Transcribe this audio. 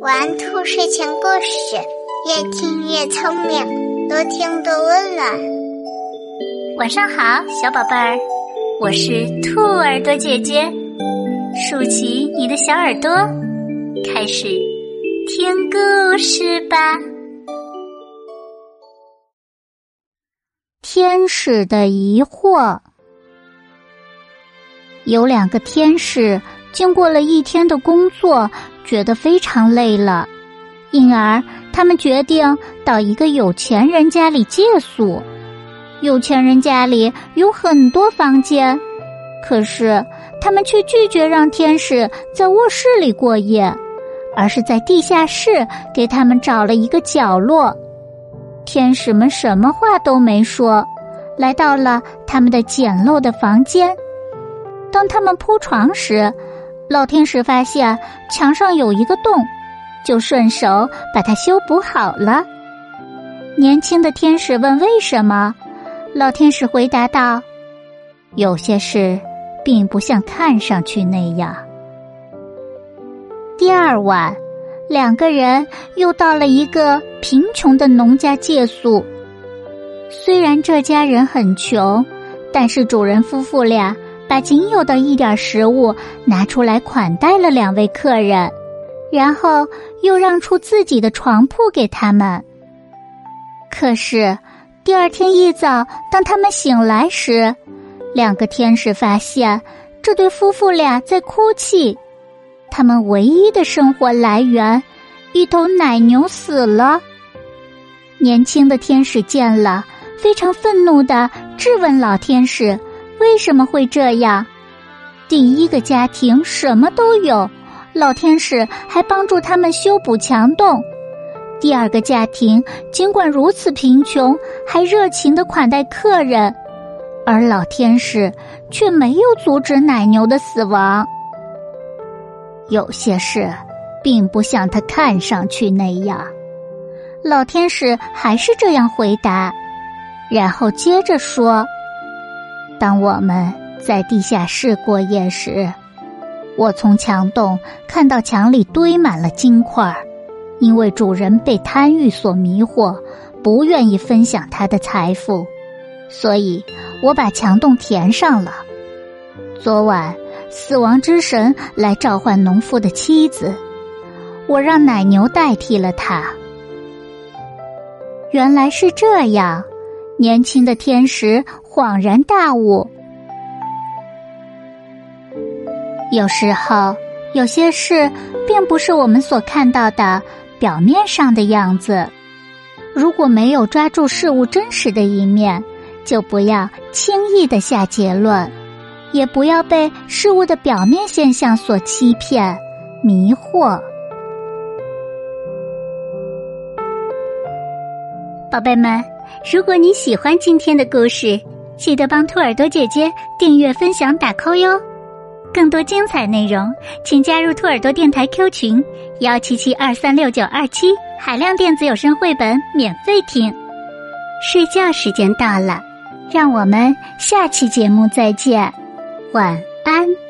玩兔睡前故事，越听越聪明，多听多温暖。晚上好，小宝贝儿，我是兔耳朵姐姐，竖起你的小耳朵，开始听故事吧。天使的疑惑，有两个天使。经过了一天的工作，觉得非常累了，因而他们决定到一个有钱人家里借宿。有钱人家里有很多房间，可是他们却拒绝让天使在卧室里过夜，而是在地下室给他们找了一个角落。天使们什么话都没说，来到了他们的简陋的房间。当他们铺床时，老天使发现墙上有一个洞，就顺手把它修补好了。年轻的天使问：“为什么？”老天使回答道：“有些事并不像看上去那样。”第二晚，两个人又到了一个贫穷的农家借宿。虽然这家人很穷，但是主人夫妇俩。把仅有的一点食物拿出来款待了两位客人，然后又让出自己的床铺给他们。可是第二天一早，当他们醒来时，两个天使发现这对夫妇俩在哭泣，他们唯一的生活来源——一头奶牛死了。年轻的天使见了，非常愤怒的质问老天使。为什么会这样？第一个家庭什么都有，老天使还帮助他们修补墙洞；第二个家庭尽管如此贫穷，还热情的款待客人，而老天使却没有阻止奶牛的死亡。有些事并不像他看上去那样，老天使还是这样回答，然后接着说。当我们在地下室过夜时，我从墙洞看到墙里堆满了金块，因为主人被贪欲所迷惑，不愿意分享他的财富，所以我把墙洞填上了。昨晚，死亡之神来召唤农夫的妻子，我让奶牛代替了他。原来是这样。年轻的天使恍然大悟：有时候，有些事并不是我们所看到的表面上的样子。如果没有抓住事物真实的一面，就不要轻易的下结论，也不要被事物的表面现象所欺骗、迷惑。宝贝们。如果你喜欢今天的故事，记得帮兔耳朵姐姐订阅、分享、打 call 哟！更多精彩内容，请加入兔耳朵电台 Q 群幺七七二三六九二七，海量电子有声绘本免费听。睡觉时间到了，让我们下期节目再见，晚安。